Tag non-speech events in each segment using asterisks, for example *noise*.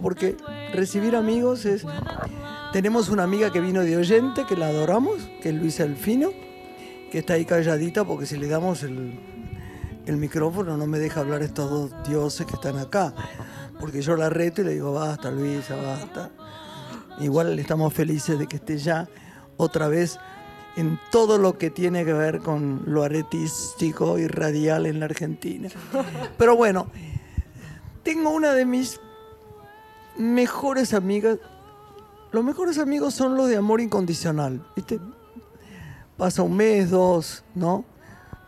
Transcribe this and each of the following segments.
porque recibir amigos es. Tenemos una amiga que vino de oyente, que la adoramos, que es Luisa Elfino, que está ahí calladita porque si le damos el, el micrófono no me deja hablar estos dos dioses que están acá. Porque yo la reto y le digo, basta Luisa, basta. Igual estamos felices de que esté ya otra vez en todo lo que tiene que ver con lo artístico y radial en la Argentina. Pero bueno, tengo una de mis mejores amigas. Los mejores amigos son los de amor incondicional, ¿viste? Pasa un mes, dos, ¿no?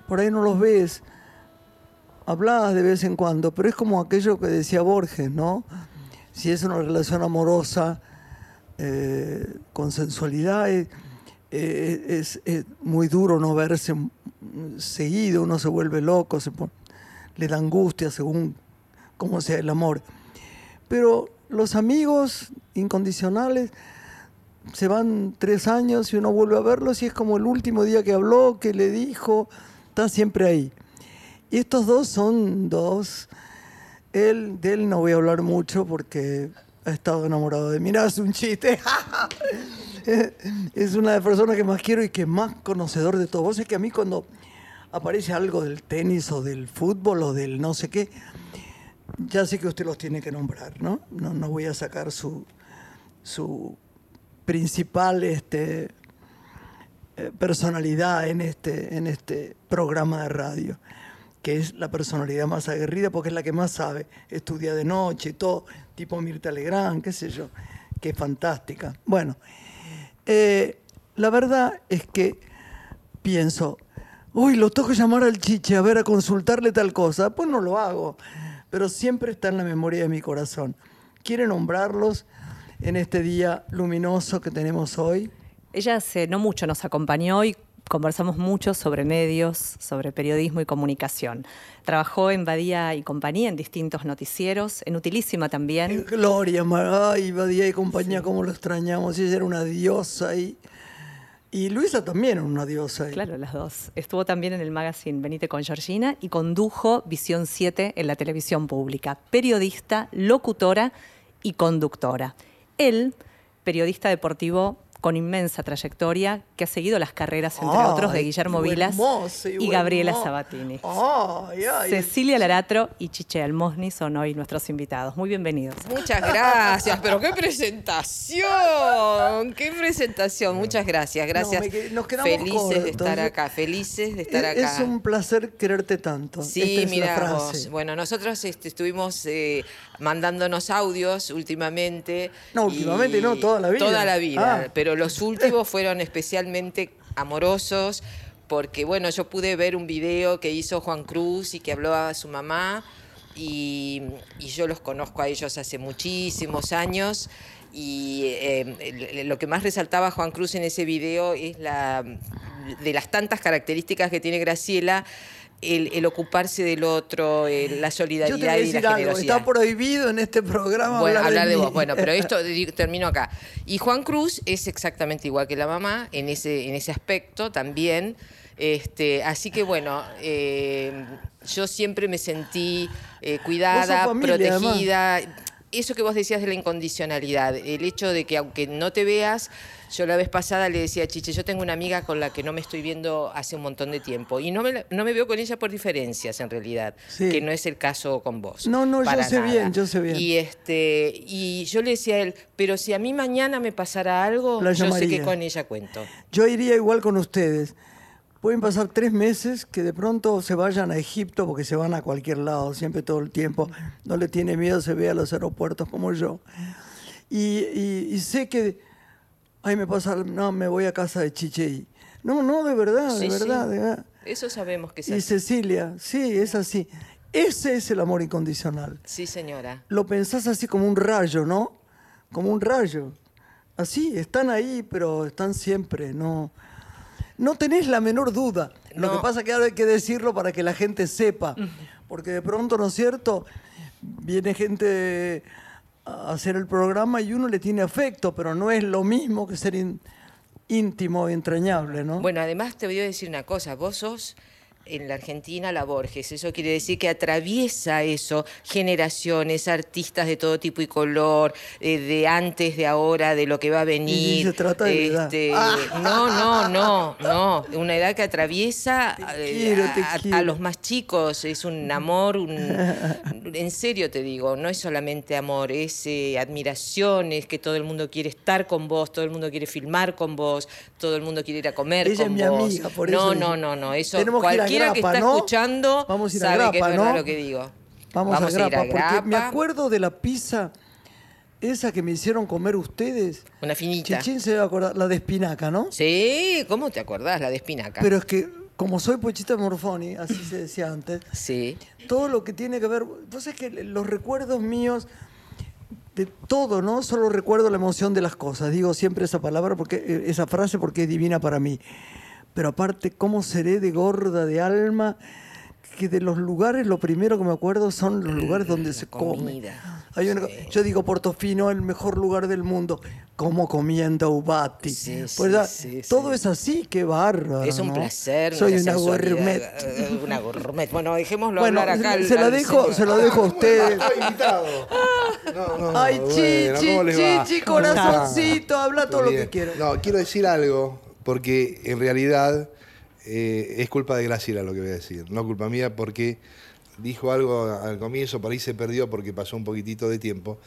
Por ahí no los ves. Hablas de vez en cuando, pero es como aquello que decía Borges, ¿no? Si es una relación amorosa, eh, con sensualidad, eh, eh, es, muy duro no verse seguido, uno se vuelve loco, se le da angustia según cómo sea el amor. Pero los amigos incondicionales se van tres años y uno vuelve a verlos y es como el último día que habló, que le dijo, está siempre ahí. Y estos dos son dos. Él, de él no voy a hablar mucho porque ha estado enamorado de mí. Es un chiste. *laughs* es una de las personas que más quiero y que más conocedor de todo. Vos es que a mí cuando aparece algo del tenis o del fútbol o del no sé qué, ya sé que usted los tiene que nombrar, ¿no? No, voy a sacar su, su principal este, eh, personalidad en este, en este programa de radio, que es la personalidad más aguerrida porque es la que más sabe, estudia de noche y todo, tipo Mirta Legrand, qué sé yo, que es fantástica. Bueno, eh, la verdad es que pienso, uy, lo tengo que llamar al chiche a ver, a consultarle tal cosa, pues no lo hago, pero siempre está en la memoria de mi corazón. ¿Quiere nombrarlos en este día luminoso que tenemos hoy? Ella hace no mucho nos acompañó y conversamos mucho sobre medios, sobre periodismo y comunicación. Trabajó en Badía y compañía en distintos noticieros, en Utilísima también. Gloria, ay, Badía y compañía, cómo lo extrañamos. Ella era una diosa y, y Luisa también una diosa. y- Claro, las dos. Estuvo también en el magazine Venite con Georgina y condujo Visión 7 en la televisión pública. Periodista, locutora y conductora. Él, periodista deportivo con inmensa trayectoria, que ha seguido las carreras, entre Ay, otros, de Guillermo y Vilas y Gabriela mo- Sabatini. Ay, ay. Cecilia Laratro y Chiche Almosni son hoy nuestros invitados. Muy bienvenidos. Muchas gracias, pero qué presentación, qué presentación, muchas gracias, gracias. me que- nos quedamos felices cortos. de estar acá, felices de estar es, acá. es un placer quererte tanto. Sí, mira. Bueno, nosotros este, estuvimos eh, mandándonos audios últimamente. No, últimamente no, toda la vida. Toda la vida, Ah. pero los últimos fueron especialmente amorosos porque, bueno, yo pude ver un video que hizo Juan Cruz y que habló a su mamá y, yo los conozco a ellos hace muchísimos años. Y el- lo que más resaltaba Juan Cruz en ese video es la de las tantas características que tiene Graciela, el, el ocuparse del otro, el- la Yo solidaridad te voy a y la algo, generosidad. está prohibido en este programa Bueno, hablar, hablar de vos. Bueno, pero esto *laughs* termino acá. Y Juan Cruz es exactamente igual que la mamá en ese, en ese aspecto también. Este, así que bueno, eh, yo siempre me sentí eh, cuidada, familia, protegida. Eso que vos decías de la incondicionalidad, el hecho de que aunque no te veas, yo la vez pasada le decía a Chiche, yo tengo una amiga con la que no me estoy viendo hace un montón de tiempo y no me, no me veo con ella por diferencias en realidad, Sí. que no es el caso con vos. No, no, yo sé nada. bien, yo sé bien. Y, este, y yo le decía a él, pero si a mí mañana me pasara algo, yo sé que con ella cuento. Yo iría igual con ustedes. Pueden pasar tres meses que de pronto se vayan a Egipto porque se van a cualquier lado, siempre todo el tiempo. No le tiene miedo, se ve a los aeropuertos como yo. Y, y- y sé que, ay, me pasa, no, me voy a casa de Chiche. y- No, no, de verdad, Sí, de sí. verdad, de verdad. Eso sabemos que es Y así. Cecilia, sí, es así. Ese es el amor incondicional. Sí, señora. Lo pensás así como un rayo, ¿no? Como un rayo. Así, están ahí, pero están siempre, no. No tenés la menor duda. Lo que pasa es que ahora hay que decirlo para que la gente sepa. Porque de pronto, ¿no es cierto? Viene gente a hacer el programa y uno le tiene afecto, pero no es lo mismo que ser in- íntimo, entrañable, ¿no? Bueno, además te voy a decir una cosa, vos sos en la Argentina la Borges, eso quiere decir que atraviesa eso generaciones, artistas de todo tipo y color, eh, de antes, de ahora, de lo que va a venir. Y se trata de edad. Este, No, no, no, no, una edad que atraviesa eh, quiero, a, los más chicos, es un amor, un- *laughs* en serio te digo, no es solamente amor, es eh, admiración, es que todo el mundo quiere estar con vos, todo el mundo quiere filmar con vos, todo el mundo quiere ir a comer Ella es con mi vos. amiga, por no, eso no, no, no, eso tenemos que a cualquiera que Grapa, está ¿no? escuchando Vamos a ir a sabe que es Grapa, verdad ¿no? lo que digo. Vamos, a ir Grapa, porque me Grapa, acuerdo de la pizza, esa que me hicieron comer ustedes. Una finita. Chichín se debe acordar, la de espinaca, ¿no? Sí, ¿cómo te acordás? La de espinaca. Pero es que, como soy Pochita Morfoni, así se decía antes, Sí. todo lo que tiene que ver. Vos es que los recuerdos míos de todo, ¿no? Solo recuerdo la emoción de las cosas. Digo siempre esa palabra, porque eh, esa frase, porque es divina para mí. Pero aparte, ¿cómo seré de gorda de alma? Que de los lugares, lo primero que me acuerdo son los lugares donde se come. Hay una- Sí. Yo digo Portofino, el mejor lugar del mundo. Como comiendo ubati. Sí, Pues, sí, ah, sí, todo sí. es así, qué bárbaro. Es un ¿no? placer. Soy una gourmet. eh, Una gourmet. Bueno, dejémoslo Bueno, hablar acá. al- se la dejo, se lo dejo a ustedes. Estoy invitado. No, no, Ay, chichi, chichi, corazoncito, habla todo lo que quieras. No, quiero decir algo, porque en realidad eh, es culpa de Graciela lo que voy a decir, no culpa mía, porque dijo algo al comienzo, por ahí se perdió porque pasó un poquitito de tiempo,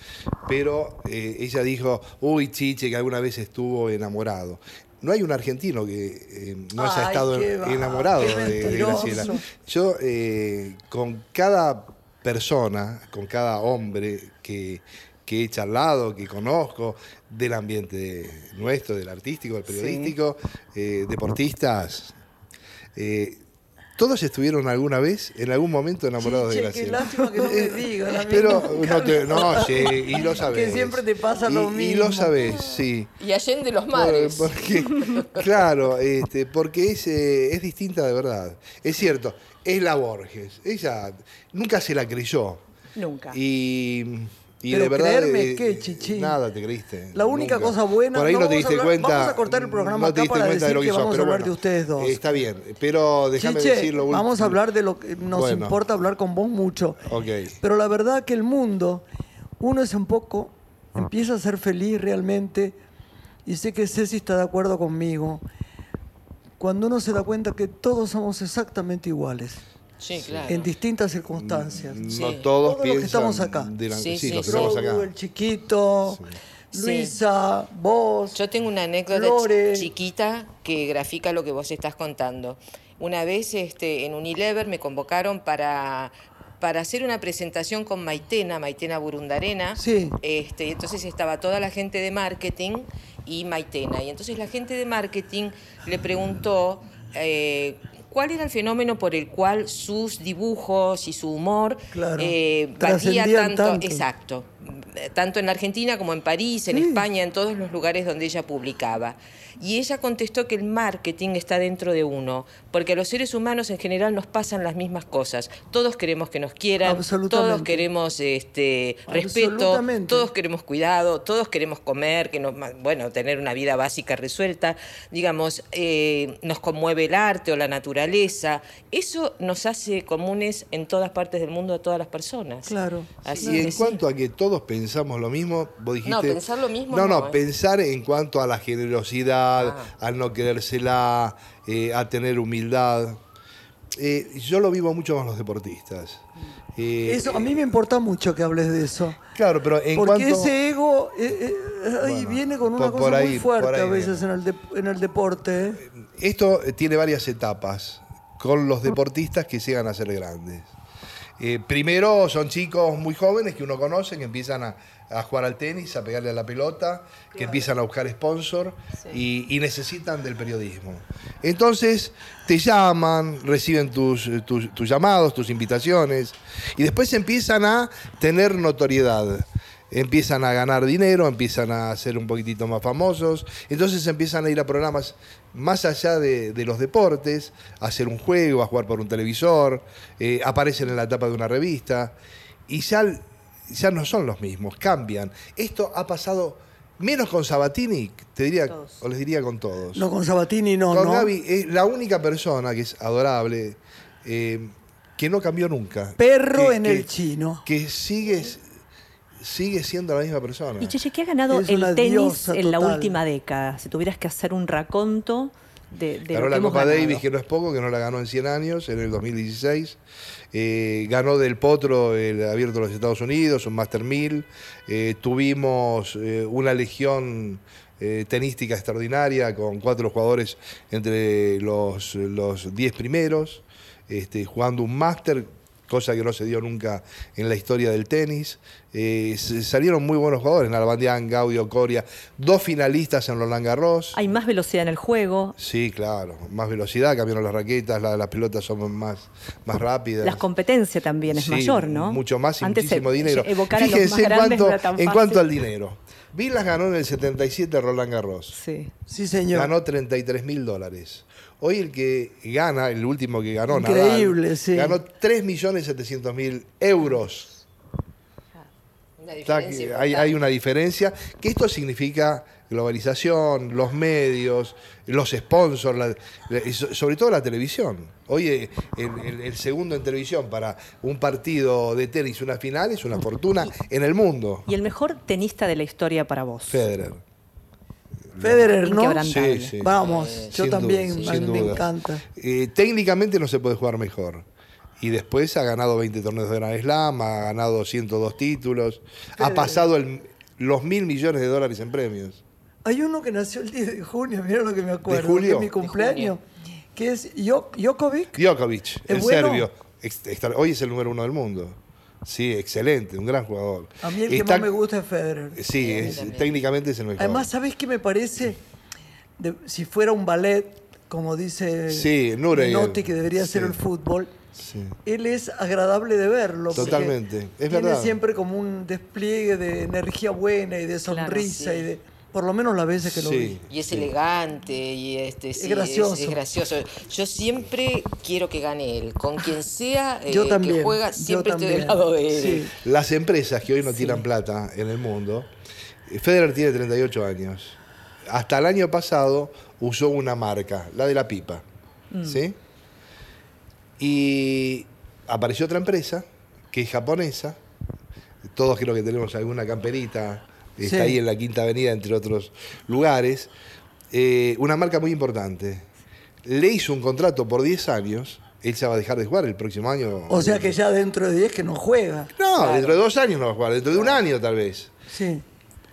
pero eh, ella dijo, uy, chiche, que alguna vez estuvo enamorado. No hay un argentino que eh, no haya Ay, estado va, enamorado de. Graciela. Yo, con cada persona, con cada hombre que, que he charlado, que conozco, del ambiente nuestro, del artístico, del periodístico, eh, deportistas, eh, todos estuvieron alguna vez, en algún momento enamorados de qué Graciela. lástima que no me Eh, mí Pero no, te- no, sí, y lo sabes. Que siempre te pasa Y- lo Y mismo. lo sabes, sí. Y Allende los Por- mares. Porque, claro, este, porque es, eh, es distinta de verdad. Es cierto, es la Borges. Ella nunca se la creyó. Nunca. Y, y Pero de verdad. creerme eh, qué, Chichín. Nada te creíste. La única nunca. cosa buena- Por ahí no no, te vamos a diste hablar- cuenta. vamos a cortar el programa no acá te para cuenta de lo decir que que hizo, vamos a hablar bueno, de ustedes dos. Está bien, pero déjame Chiche, decir lo último. vamos a hablar de lo que nos Bueno. importa hablar con vos mucho. Ok. Pero la verdad que el mundo, uno es un poco, empieza a ser feliz realmente, y sé que Ceci está de acuerdo conmigo, cuando uno se da cuenta que todos somos exactamente iguales, Sí, claro. en distintas circunstancias. No todos Todos los que piensan. estamos acá. de la- Sí, sí, sí, los que sí. estamos acá. Grogu, el chiquito, Sí. Luisa, vos. Yo tengo una anécdota Lore. chiquita que grafica lo que vos estás contando. Una vez este, en Unilever me convocaron para, para hacer una presentación con Maitena, Maitena Burundarena. Sí. Este, y entonces estaba toda la gente de marketing y Maitena. Y entonces la gente de marketing le preguntó eh, cuál era el fenómeno por el cual sus dibujos y su humor Claro. eh, tanto. tanto. Exacto. Tanto en la Argentina como en París, en Sí. España, en todos los lugares donde ella publicaba. Y ella contestó que el marketing está dentro de uno, porque a los seres humanos en general nos pasan las mismas cosas. Todos queremos que nos quieran, Absolutamente. todos queremos este, respeto, todos queremos cuidado, todos queremos comer, que nos, bueno, tener una vida básica resuelta. Digamos, eh, nos conmueve el arte o la naturaleza. Eso nos hace comunes en todas partes del mundo a todas las personas. Claro. Así Y en sí. cuanto a que todos pensamos pensamos lo mismo. Vos dijiste, No, pensar lo mismo No, no, no, ¿eh? pensar en cuanto a la generosidad, Ah. al no querérsela, eh, a tener humildad. Eh, yo lo vivo mucho con los deportistas. Eh, Eso, a mí me importa mucho que hables de eso. Claro, pero en Porque cuanto... ese ego eh, eh, Bueno, viene con una por- cosa por ahí- muy fuerte a veces en el, de- en el deporte. ¿eh? Esto tiene varias etapas con los deportistas que llegan a ser grandes. Eh, primero son chicos muy jóvenes que uno conoce, que empiezan a, a jugar al tenis, a pegarle a la pelota, que empiezan a buscar sponsor y, y necesitan del periodismo. Entonces te llaman, reciben tus, tus- tus llamados, tus invitaciones y después empiezan a tener notoriedad. Empiezan a ganar dinero, empiezan a ser un poquitito más famosos, entonces empiezan a ir a programas más allá de, de los deportes, a hacer un juego, a jugar por un televisor, eh, aparecen en la tapa de una revista y ya, ya no son los mismos, cambian. Esto ha pasado menos con Sabatini, te diría, Todos. o les diría con todos. No, con Sabatini no, con ¿no? Gaby es la única persona que es adorable, eh, que no cambió nunca. Perro Que- en que- el chino. que sigue, sigue siendo la misma persona. Y Cheche, ¿qué ha ganado Es el tenis en la última década? Si tuvieras que hacer un raconto de, de ganó lo que la hemos Copa ganado. Davis, que no es poco, que no la ganó en 100 años, en el 2016. Eh, ganó del Potro el Abierto de los Estados Unidos, un Master 1000. Eh, tuvimos eh, una legión tenística extraordinaria con cuatro jugadores entre los, los 10 primeros, este, jugando un Master, cosa que no se dio nunca en la historia del tenis. Eh, salieron muy buenos jugadores, Nalbandián, Gaudio, Coria, dos finalistas en Roland Garros. Hay más velocidad en el juego, Sí, claro, más velocidad, cambiaron las raquetas, la- las pelotas son más, más rápidas. la competencia también es Sí, mayor, ¿no? Mucho más y Antes muchísimo dinero. Fíjense más en, cuanto, no era tan en cuanto al dinero. Vilas ganó en el 77 Roland Garros. Sí. Sí, señor. Ganó 33 mil dólares. Hoy el que gana, el último que ganó, Increíble, Nadal, sí. ganó 3.700.000 euros. Una Está hay, hay una diferencia, que esto significa globalización, los medios, los sponsors, la- la- sobre todo la televisión. Hoy eh, el, el- el segundo en televisión para un partido de tenis, una final, es una fortuna en el mundo. ¿Y el mejor tenista de la historia para vos? Federer. Federer, ¿no? Sí, sí. Vamos, Eh, yo también, duda, me encanta. Eh, técnicamente no se puede jugar mejor. Y después ha ganado 20 torneos de Grand Slam, ha ganado 102 títulos, ha pasado el- los mil millones de dólares en premios. Hay uno que nació el 10 de junio, mira lo que me acuerdo. julio? que es mi cumpleaños. Que es Jo- Djokovic. Djokovic, el bueno? serbio. Hoy es el número uno del mundo. Sí, excelente, un gran jugador. A mí el que Está- más me gusta es Federer. Sí, es- técnicamente es el mejor. Además, ¿sabes qué me parece? De- si fuera un ballet, como dice Sí. Menotti, que debería ser el fútbol, Sí. él es agradable de verlo. Totalmente, es tiene verdad. siempre como un despliegue de energía buena y de sonrisa sí. y de... Por lo menos las veces que lo Sí. vi. Y es elegante y este, sí, gracioso. Es, gracioso. Yo siempre quiero que gane él. Con quien sea *laughs* eh, Yo también, que juega, yo siempre estoy también. del lado de él. Sí. Las empresas que hoy no tiran plata en el mundo, eh, Federer tiene 38 años. Hasta el año pasado usó una marca, la de la pipa. ¿Sí? Y apareció otra empresa, que es japonesa. Todos creo que tenemos alguna camperita. Está Sí. ahí en la Quinta Avenida, entre otros lugares. Eh, una marca muy importante. Le hizo un contrato por 10 años. Él se va a dejar de jugar el próximo año. O sea que ya dentro de 10 que no juega. No, dentro de dos años no va a jugar, dentro de un año tal vez. Sí.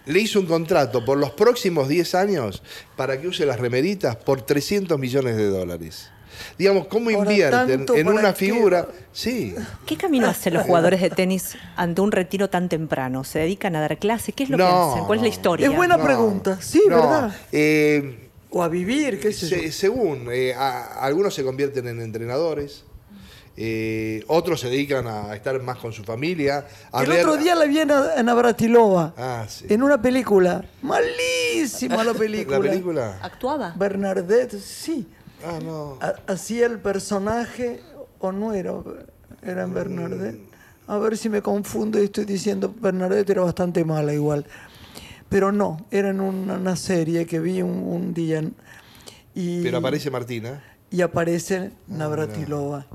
Le hizo un contrato por los próximos 10 años para que use las remeritas por 300 millones de dólares. Digamos, ¿cómo invierten tanto en una qué. figura? Sí. ¿Qué camino hacen los jugadores de tenis ante un retiro tan temprano? ¿Se dedican a dar clases? ¿Qué es lo que No, hacen? ¿Cuál es la historia? Es buena No, pregunta. Sí, no, ¿verdad? eh, O a vivir, qué sé se- yo. según, eh, a- algunos se convierten en entrenadores, eh, otros se dedican a estar más con su familia. A El ver- otro día la vi en, en Navratilova, Ah, sí. en una película. Malísima la *laughs* película. ¿La película? ¿Actuaba? Bernadette, sí. Ah, no. Hacía el personaje, o no era, era en Bernadette. A ver si me confundo y estoy diciendo, Bernadette era bastante mala igual. Pero no, era en una, una serie que vi un, un día. Y, Pero aparece Martina. y aparece Navratilova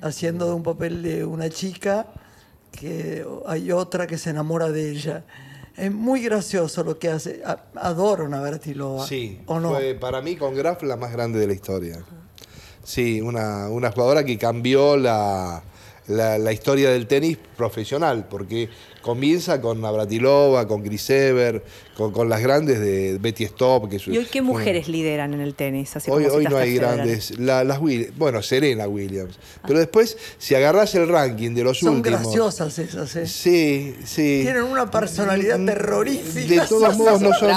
haciendo de un papel de una chica que hay otra que se enamora de ella. Es muy gracioso lo que hace. Adoro a Navratilova. Sí, ¿O no? fue para mí con Graf la más grande de la historia. Sí, una, una jugadora que cambió la, la, la historia del tenis profesional, porque comienza con Navratilova, con Chris Evert, con, con las grandes de Betty Stop. Que es- ¿Y hoy qué mujeres lideran en el tenis? Así Hoy, como hoy no hay grandes. La- las bueno, Serena Williams. Pero después, si agarrás el ranking de los Son últimos. graciosas esas, ¿eh? Sí, sí. Tienen una personalidad terrorífica. De todos *laughs* modos, no son,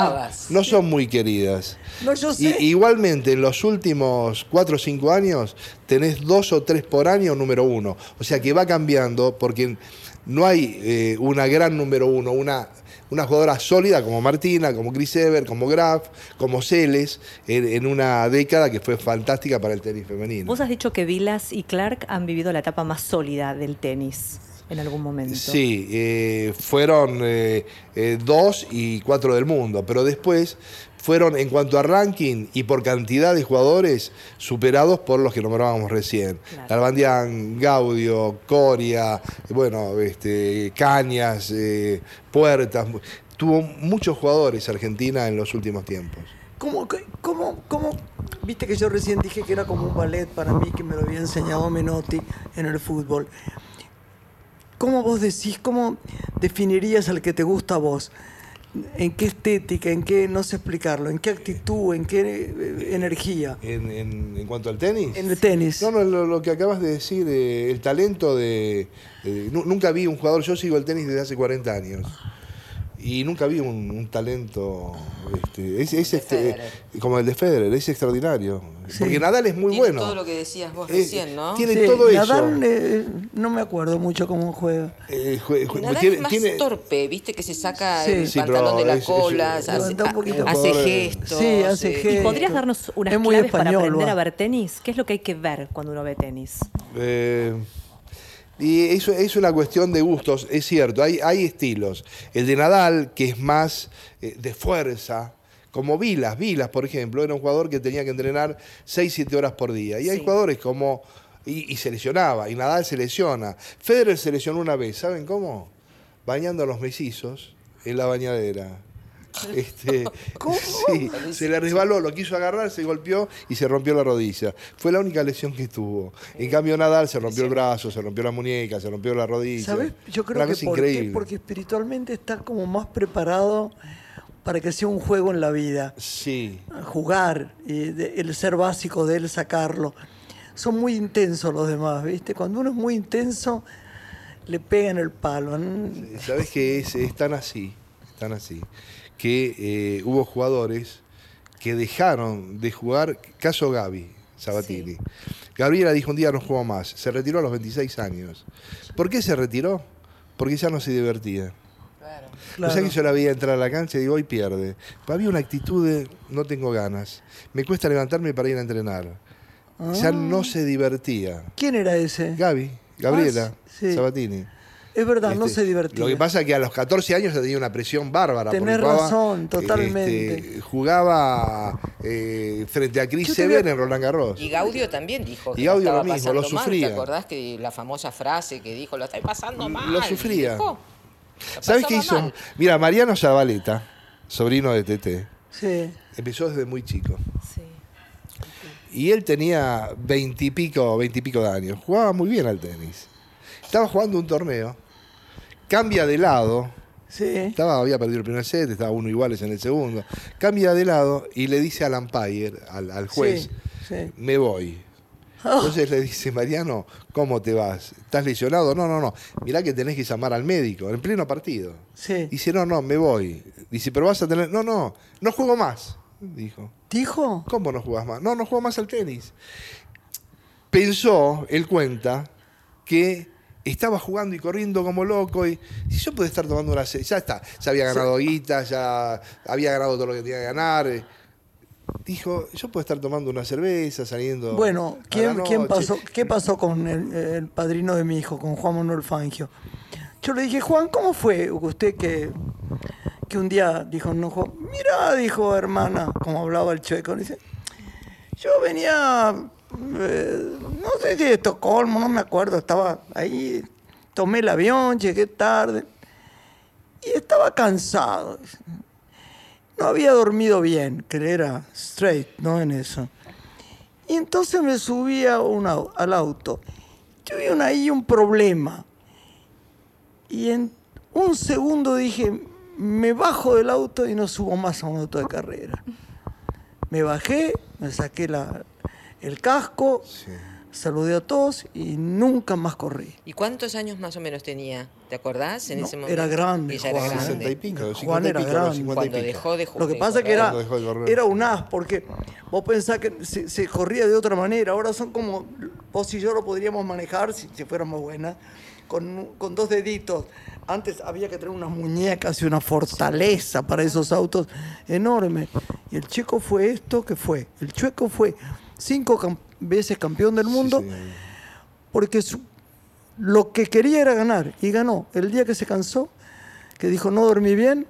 no son muy queridas. No, yo Y- igualmente, en los últimos cuatro o cinco años, tenés dos o tres por año número uno. O sea que va cambiando porque no hay eh, una gran número uno, una, una jugadora sólida como Martina, como Chris Evert, como Graf, como Celes, en, en una década que fue fantástica para el tenis femenino. Vos has dicho que Vilas y Clark han vivido la etapa más sólida del tenis en algún momento. Sí, eh, fueron eh, eh, dos y cuatro del mundo, pero después fueron en cuanto a ranking y por cantidad de jugadores superados por los que nombrábamos recién. Claro. Gaudio, Coria, bueno, este, Cañas, eh, Puertas. Tuvo muchos jugadores Argentina en los últimos tiempos. ¿Cómo, qué- cómo, cómo? Viste que yo recién dije que era como un ballet para mí, que me lo había enseñado Menotti en el fútbol. ¿Cómo vos decís, cómo definirías al que te gusta a vos? ¿En qué estética, en qué, no sé explicarlo, en qué actitud, en qué eh, energía? En, en- en cuanto al tenis. En el tenis. No, no, lo, lo que acabas de decir, eh, el talento de... eh, nu- nunca vi un jugador, yo sigo el tenis desde hace 40 años. Y nunca vi un, un talento este, es, es este, Federer. como el de Federer, es extraordinario. Sí. Porque Nadal es muy Tiene bueno. todo lo que decías vos Eh, recién, ¿no? tiene Sí, todo Nadal, eso. eh, no me acuerdo mucho cómo juega. Eh, jue- jue- Nadal tiene- es más tiene- torpe, viste que se saca Sí. el Sí, pantalón de la es- cola, es- hace, Levanta un poquito. hace Jugador- gestos. Sí, hace eh, gestos. ¿Y podrías darnos unas Es muy claves para aprender va. a ver tenis? ¿Qué es lo que hay que ver cuando uno ve tenis? Eh, y eso es una cuestión de gustos, es cierto, hay, hay estilos. El de Nadal, que es más eh, de fuerza, como Vilas. Vilas, por ejemplo, era un jugador que tenía que entrenar 6, 7 horas por día. Y hay jugadores como... Y, y se lesionaba, y Nadal se lesiona. Federer se lesionó una vez, ¿saben cómo? Bañando a los mellizos en la bañadera. *laughs* Este, sí, se le resbaló, lo quiso agarrar, se golpeó y se rompió la rodilla. Fue la única lesión que tuvo. En cambio, Nadal se rompió el brazo, se rompió la muñeca, se rompió la rodilla. ¿Sabes? Yo creo Una que por qué, porque espiritualmente está como más preparado para que sea un juego en la vida. Sí. Jugar, y de- el ser básico de él, sacarlo. Son muy intensos los demás, ¿viste? Cuando uno es muy intenso, le pegan el palo. ¿no? ¿Sabes que es, es tan así? Tan así. Que eh, hubo jugadores que dejaron de jugar. Caso Gaby Sabatini. Gabriela dijo un día no juego más. Se retiró a los 26 años. ¿Por qué se retiró? Porque ya no se divertía. Claro. Claro. O sea que yo la veía entrar a la cancha y digo, hoy pierde. Pero había una actitud de, no tengo ganas. Me cuesta levantarme para ir a entrenar. Ya no se divertía. ¿Quién era ese? Gaby, Gabriela, Ah, sí. Sabatini. Es verdad, no Este, se divertía. Lo que pasa es que a los 14 años tenía una presión bárbara. Tenés jugaba, razón, totalmente. este, jugaba eh, frente a Chris Sever en Roland Garros. Y Gaudio también dijo que Y lo Gaudio estaba lo mismo, lo mal. sufría. ¿Te acordás que la famosa frase que dijo, lo estoy pasando mal? Lo sufría. Dijo, "La ¿Sabes qué hizo? mal". Mira, Mariano Zabaleta, sobrino de Tete, Sí. empezó desde muy chico. Sí. Y él tenía veintipico, veintipico de años. Jugaba muy bien al tenis. Estaba jugando un torneo. Cambia de lado. Sí. Estaba, había perdido el primer set, estaba uno iguales en el segundo. Cambia de lado y le dice al umpire, al, al juez, Sí, sí. me voy. Entonces le dice, Mariano, ¿cómo te vas? ¿Estás lesionado? No, no, no. Mirá que tenés que llamar al médico en pleno partido. Sí. Dice, no, no, me voy. Dice, pero vas a tener... No, no, no juego más. Dijo. ¿Dijo? ¿Cómo no jugás más? No, no juego más al tenis. Pensó, él cuenta, que estaba jugando y corriendo como loco y si yo puedo estar tomando una... Ya está, ya había ganado guita, ya había ganado todo lo que tenía que ganar. eh. Dijo, yo puedo estar tomando una cerveza, saliendo... Bueno, ¿quién, quién noche". pasó, ¿qué pasó con el, el padrino de mi hijo, con Juan Manuel Fangio? Yo le dije, Juan, ¿cómo fue usted que, que un día dijo, no, Juan, mira, dijo hermana, como hablaba el chueco, dice, yo venía, eh, no sé si de Estocolmo, no me acuerdo, estaba ahí tomé el avión, llegué tarde y estaba cansado. No había dormido bien, que era straight, ¿no? En eso. Y entonces me subí a un au- al auto. Tuve un- ahí un problema. Y en un segundo dije, me bajo del auto y no subo más a un auto de carrera. Me bajé, me saqué la- el casco, saludé a todos y nunca más corrí. ¿Y cuántos años más o menos tenía? ¿Te acordás en No, ese momento? era grande, Ella era Juan. grande. 60 y pico, Juan 50 y era pico, grande. 50 y Cuando pico. dejó de ju- Lo que pasa que correr. era, de era un as, porque vos pensás que se, se corría de otra manera. Ahora son como, vos y yo lo podríamos manejar si, si fuéramos buenas, con, con dos deditos. Antes había que tener unas muñecas y una fortaleza para esos autos enormes. Y el checo fue esto que fue. El chueco fue cinco cam- veces campeón del mundo Sí, porque su- lo que quería era ganar y ganó. El día que se cansó, que dijo no dormí bien,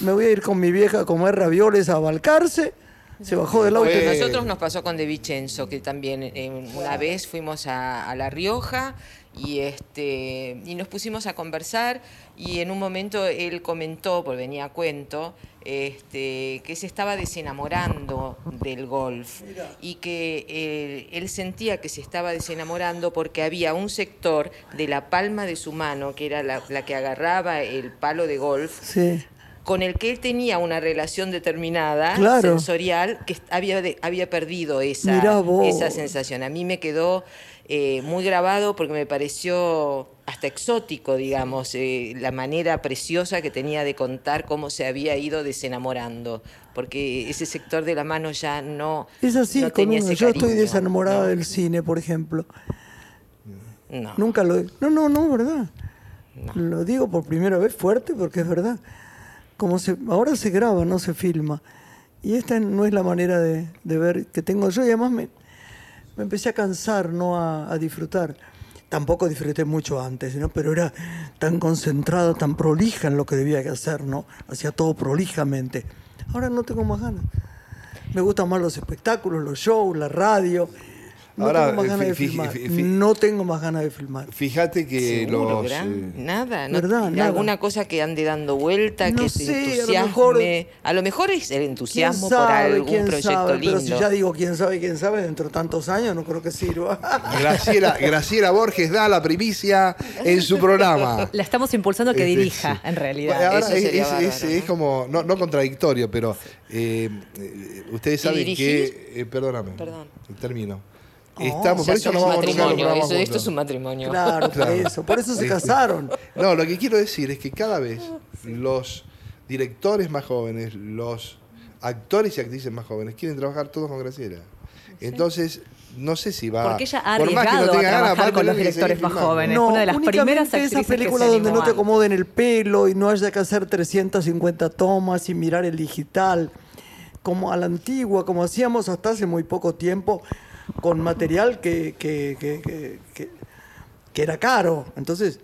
me voy a ir con mi vieja a comer ravioles a Balcarce, se bajó del auto. Bueno, nosotros nos pasó con De Vicenzo, que también eh, una vez fuimos a, a La Rioja y, este, y nos pusimos a conversar y en un momento él comentó, porque venía a cuento, este, que se estaba desenamorando del golf y que eh, él sentía que se estaba desenamorando porque había un sector de la palma de su mano, que era la, la que agarraba el palo de golf, Sí. con el que él tenía una relación determinada, Claro. sensorial, que había, de- había perdido esa, esa sensación. A mí me quedó eh, muy grabado porque me pareció hasta exótico, digamos, eh, la manera preciosa que tenía de contar cómo se había ido desenamorando, porque ese sector de la mano ya no, Es así, no tenía ese yo estoy desenamorada ¿no? del cine, por ejemplo. No. Nunca lo. No, no, no, verdad. Lo digo por primera vez fuerte porque es verdad. Como se, ahora se graba, no se filma. Y esta no es la manera de, de ver que tengo yo. Y además me, me empecé a cansar, no a, a disfrutar. Tampoco disfruté mucho antes, ¿no? pero era tan concentrada, tan prolija en lo que debía hacer, ¿no? Hacía todo prolijamente. Ahora no tengo más ganas. Me gustan más los espectáculos, los shows, la radio. No Ahora, tengo más ganas de fi- fi- filmar. fi- fi- No tengo más ganas de filmar. Fíjate que Seguro, los. gran- eh, nada, no, verdad, nada. alguna cosa que ande dando vuelta, No que sé, te a lo entusiasme. mejor- A lo mejor es el ¿Quién entusiasmo por algún quién proyecto sabe? lindo. Pero si ya digo quién sabe, quién sabe, dentro de tantos años no creo que sirva. *laughs* Graciela, Graciela Borges da la primicia en su programa. *laughs* La estamos impulsando a que Este, dirija, sí. en realidad. Bueno, ahora Eso es, sería es- bárbaro, es- ¿no? es como, no, no contradictorio, pero eh, eh, ustedes ¿Y saben que. eh, perdóname. Perdón. Termino. Oh, Estamos, por eso no vamos matrimonio, eso- esto es un matrimonio. claro, por Claro. eso. Por eso se casaron. No, lo que quiero decir es que cada vez los directores más jóvenes, los actores y actrices más jóvenes quieren trabajar todos con Graciela. Entonces, no sé si va. Porque ella ha por más que no arriesgado a tenga ganas, va trabajar con los directores más jóvenes. No, una de las primeras películas se donde no te acomoden el pelo y no haya que hacer 350 tomas y mirar el digital, como a la antigua, como hacíamos hasta hace muy poco tiempo, con material que, que, que- que- era caro. Entonces,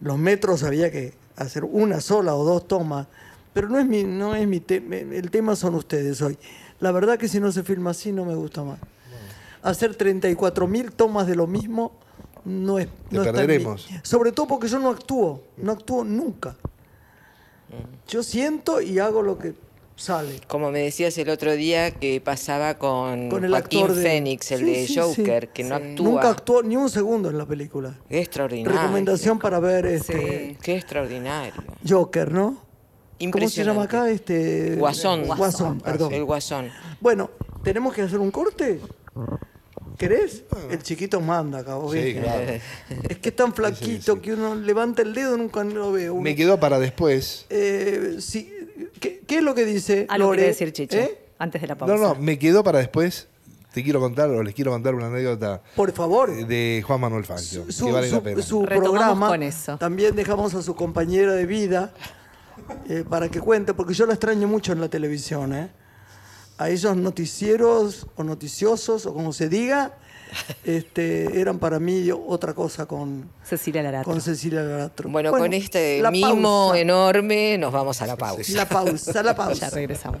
los metros había que hacer una sola o dos tomas. Pero no es mi, no es mi tema, el tema son ustedes hoy. La verdad que si no se filma así no me gusta más. Hacer 34 mil tomas de lo mismo no es... Te no está. Sobre todo porque yo no actúo, no actúo nunca. Yo siento y hago lo que sale. Como me decías el otro día que pasaba con, Con el Joaquín actor de... Fénix, el Sí, de sí, sí. Joker, que no actúa. Nunca actuó ni un segundo en la película. Qué extraordinario. Recomendación para ver este Qué extraordinario. Joker, ¿no? ¿Cómo se llama acá? Este... Guasón. Guasón, perdón. El guasón. Bueno, ¿tenemos que hacer un corte? ¿Querés? El chiquito manda acá, vos Sí, claro. Es que es tan flaquito que uno levanta el dedo y nunca lo ve. Uno- Me quedó para después. Eh, sí. ¿Qué, qué es lo que dice Algo Lore? quiere decir Chicho, ¿Eh? antes de la pausa. No, no, me quedó para después. Te quiero contar, o les quiero contar una anécdota Por favor. de Juan Manuel Fangio, su, que vale su- la pena. su Retomamos programa. con eso. También dejamos a su compañera de vida eh, para que cuente, porque yo la extraño mucho en la televisión. ¿eh? A esos noticieros o noticiosos, o como se diga, este, eran para mí otra cosa con, Cecilia Laratro. con Cecilia Garatro. Bueno, con este mimo pausa. enorme nos vamos a la pausa. La pausa, la *laughs* pausa. Ya regresamos.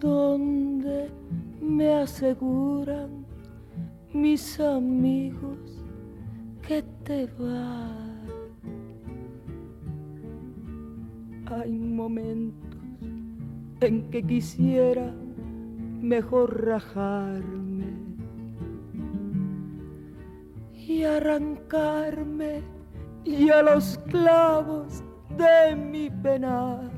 Donde me aseguran mis amigos que te vas. Hay momentos en que quisiera mejor rajarme y arrancarme y a los clavos de mi penar.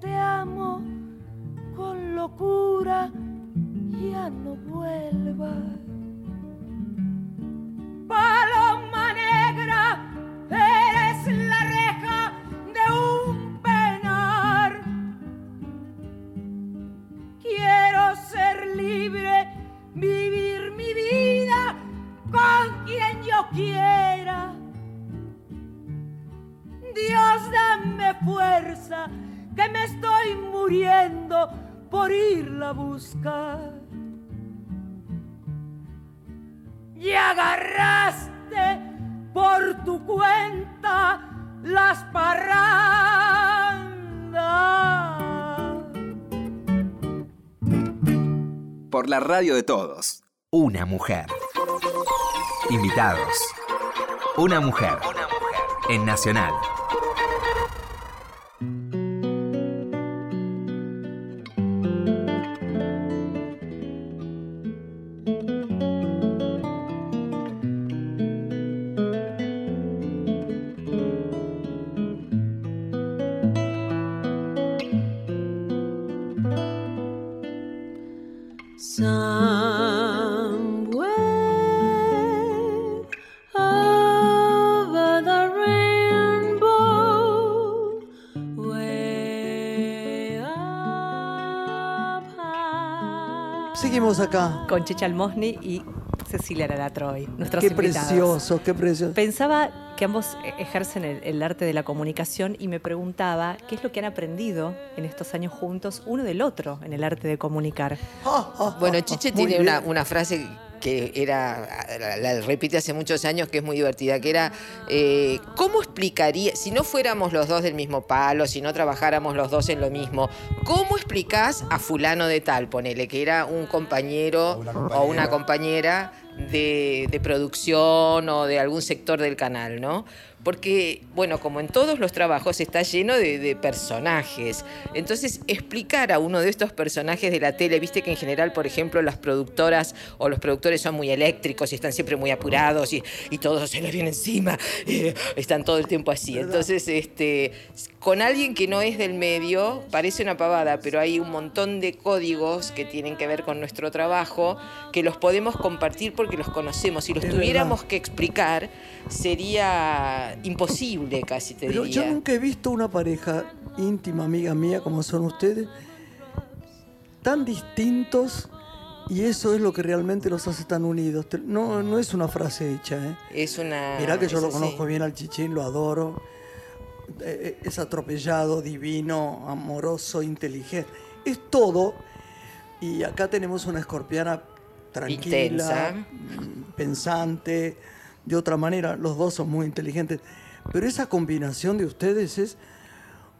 Te amo con locura, ya no vuelvas. Me estoy muriendo por irla a buscar. Y agarraste por tu cuenta las parrandas. Por la radio de todos. Una mujer. Invitados. Una mujer. En Nacional. Seguimos acá. Con Checha Almosni y Cecilia Lalatroy, nuestros Qué invitados. precioso, qué precioso. Pensaba que ambos ejercen el, el arte de la comunicación y me preguntaba qué es lo que han aprendido en estos años juntos uno del otro en el arte de comunicar. Ah, ah, Bueno, ah, Chiche ah, muy tiene una frase que era, la, la repite hace muchos años, que es muy divertida, que era, eh, ¿cómo explicaría, si no fuéramos los dos del mismo palo, si no trabajáramos los dos en lo mismo, ¿cómo explicás a fulano de tal, ponele, que era un compañero O una o una compañera de, de producción o de algún sector del canal, ¿no? Porque, bueno, como en todos los trabajos está lleno de, de personajes. Entonces, explicar a uno de estos personajes de la tele, viste que en general, por ejemplo, las productoras o los productores son muy eléctricos y están siempre muy apurados y, y todo se les viene encima, eh, están todo el tiempo así. Entonces, este, con alguien que no es del medio, parece una pavada, pero hay un montón de códigos que tienen que ver con nuestro trabajo que los podemos compartir porque los conocemos. Si los Es tuviéramos verdad. que explicar, sería imposible casi, te Pero yo diría. nunca he visto una pareja íntima, amiga mía, como son ustedes, tan distintos y eso es lo que realmente los hace tan unidos. No, no es una frase hecha, ¿eh? Es una. Mirá que yo lo conozco bien al Chichín, lo adoro. eh, es atropellado, divino, amoroso, inteligente. Es todo. Y acá tenemos una escorpiana tranquila, Intensa. mm, pensante, de otra manera. Los dos son muy inteligentes. Pero esa combinación de ustedes es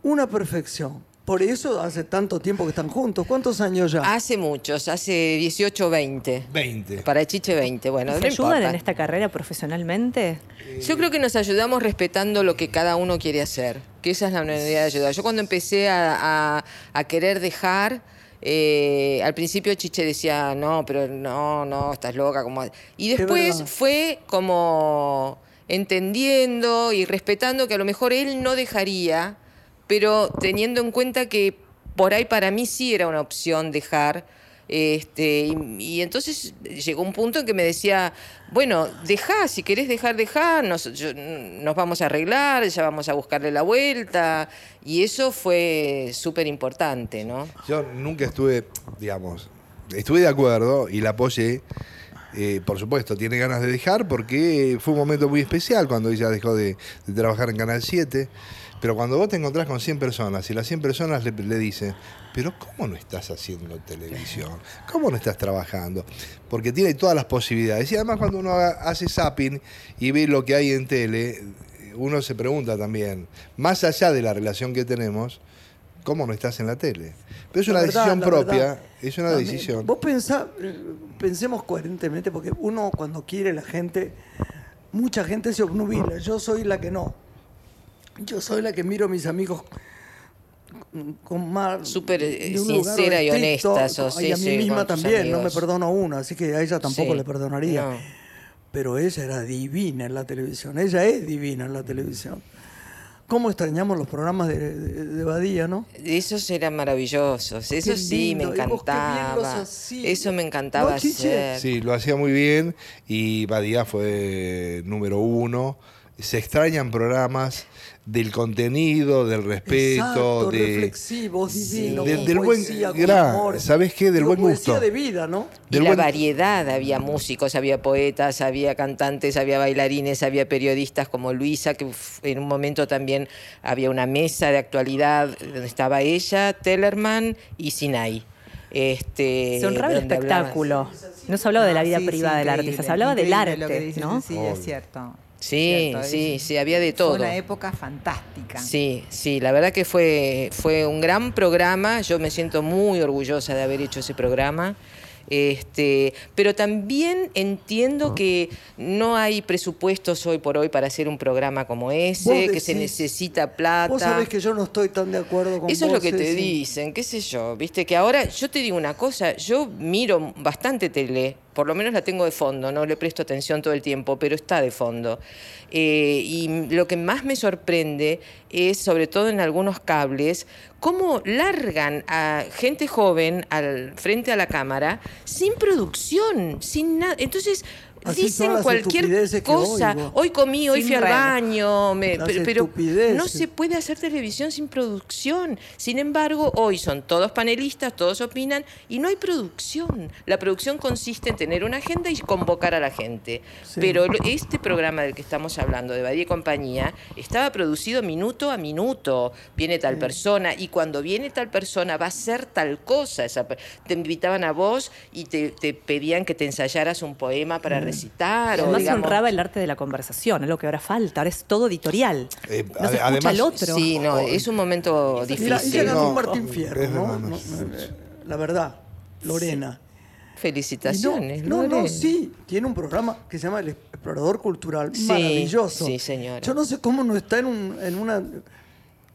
una perfección. Por eso hace tanto tiempo que están juntos. ¿Cuántos años ya? Hace muchos, hace 18 o 20. 20. Para Chiche 20, bueno, ¿Se no ayudan importa. en esta carrera profesionalmente? Yo creo que nos ayudamos respetando lo que cada uno quiere hacer, que esa es la manera de ayudar. Yo cuando empecé a, a- a querer dejar, eh, al principio Chiche decía, no, pero no, no, estás loca. Como... Y Es después fue como entendiendo y respetando que a lo mejor él no dejaría, pero teniendo en cuenta que por ahí para mí sí era una opción dejar. Este, y, entonces llegó un punto en que me decía, bueno, dejá, si querés dejar, dejá, nos, yo- nos vamos a arreglar, ya vamos a buscarle la vuelta. Y eso fue súper importante, ¿no? Yo nunca estuve, digamos, estuve de acuerdo y la apoyé. Eh, por supuesto, tiene ganas de dejar porque fue un momento muy especial cuando ella dejó de, de trabajar en Canal 7. Pero cuando vos te encontrás con 100 personas y las 100 personas le, le dicen, pero ¿cómo no estás haciendo televisión? ¿Cómo no estás trabajando? Porque tiene todas las posibilidades. Y además cuando uno hace zapping y ve lo que hay en tele, uno se pregunta también, más allá de la relación que tenemos, ¿cómo no estás en la tele? Pero es una verdad, decisión propia, verdad. es una También, decisión. Vos pensá, pensemos coherentemente, porque uno cuando quiere la gente, mucha gente se obnubila. Yo soy la que no. Yo soy la que miro a mis amigos con- más. Súper, eh, sincera y honesta sos, Y a mí sí, misma también, no me perdono una, así que a ella tampoco Sí. le perdonaría. No. Pero ella era divina en la televisión, ella es divina en la televisión. ¿Cómo extrañamos los programas de, de, de Badía, no? Esos eran maravillosos, eso sí me encantaba. Eso me encantaba ¿No, hacer. Sí, lo hacía muy bien y Badía fue número uno. Se extrañan programas del contenido, del respeto, Exacto, de, reflexivos, divinos, de- del buen- poesía, con Gra, amor. ¿sabés qué? Del buen gusto. de vida, ¿no? Y del la buen- variedad, había músicos, había poetas, había cantantes, había bailarines, había periodistas como Luisa, que en un momento también había una mesa de actualidad donde estaba ella, Tellerman y Sinai. Este, Se honraba el espectáculo. No se hablaba de la vida Sí, sí, privada del artista, se hablaba del arte, lo que dice ¿no? Cecilia, es cierto. Sí, Cierto, sí, es- sí, había de Fue todo. una época fantástica. Sí, sí, la verdad que fue, fue un gran programa. Yo me siento muy orgullosa de haber hecho ese programa. Este, pero también entiendo que no hay presupuestos hoy por hoy para hacer un programa como ese, que se necesita plata. Vos sabés que yo no estoy tan de acuerdo con Eso es vos, lo que te dicen, qué sé yo, viste que ahora yo te digo una cosa, yo miro bastante tele, por lo menos la tengo de fondo, no le presto atención todo el tiempo, pero está de fondo. Eh, y lo que más me sorprende es, sobre todo en algunos cables, cómo largan a gente joven al frente a la cámara sin producción, sin nada. Entonces Así dicen cualquier cosa. Hoy comí, hoy fui al baño, me- pero, pero no se puede hacer televisión sin producción. Sin embargo, hoy son todos panelistas, todos opinan y no hay producción. La producción consiste en tener una agenda y convocar a la gente. Sí. Pero este programa del que estamos hablando, de Badía y Compañía, estaba producido minuto a minuto. Viene tal persona y cuando viene tal persona va a ser tal cosa. Esa te invitaban a vos y te, te pedían que te ensayaras un poema para recitar. o, Además digamos, honraba el arte de la conversación, es lo que ahora falta, ahora es todo editorial. Eh, no se ade- escucha además- al otro. Sí, no, es un momento difícil. Mira, No, un Martín Fierro, ¿no? no. No, La verdad, Lorena. No, Felicitaciones. no, no, Lore. sí, tiene un programa que se llama El Explorador Cultural, Sí, maravilloso. sí, señora. Yo no sé cómo no está en, un- en una...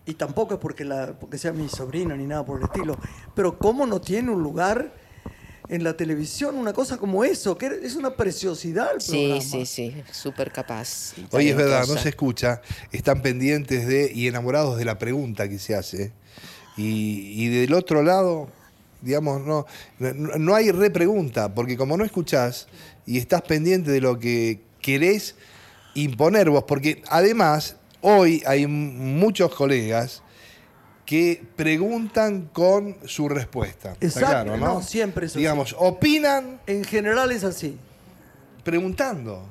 Y tampoco es porque, la, porque sea mi sobrina ni nada por el estilo, pero cómo no tiene un lugar en la televisión, una cosa como eso, que es una preciosidad el Sí, programa. sí, sí, súper capaz. y Oye, es verdad, no se escucha. Están pendientes de y enamorados de la pregunta que se hace. Y, y del otro lado, digamos, no, no, no hay repregunta, porque como no escuchás y estás pendiente de lo que querés imponer vos, porque además hoy hay m- muchos colegas que preguntan con su respuesta. ¿Está Exacto, claro, no? no, siempre es así. Digamos, opinan En general es así. preguntando.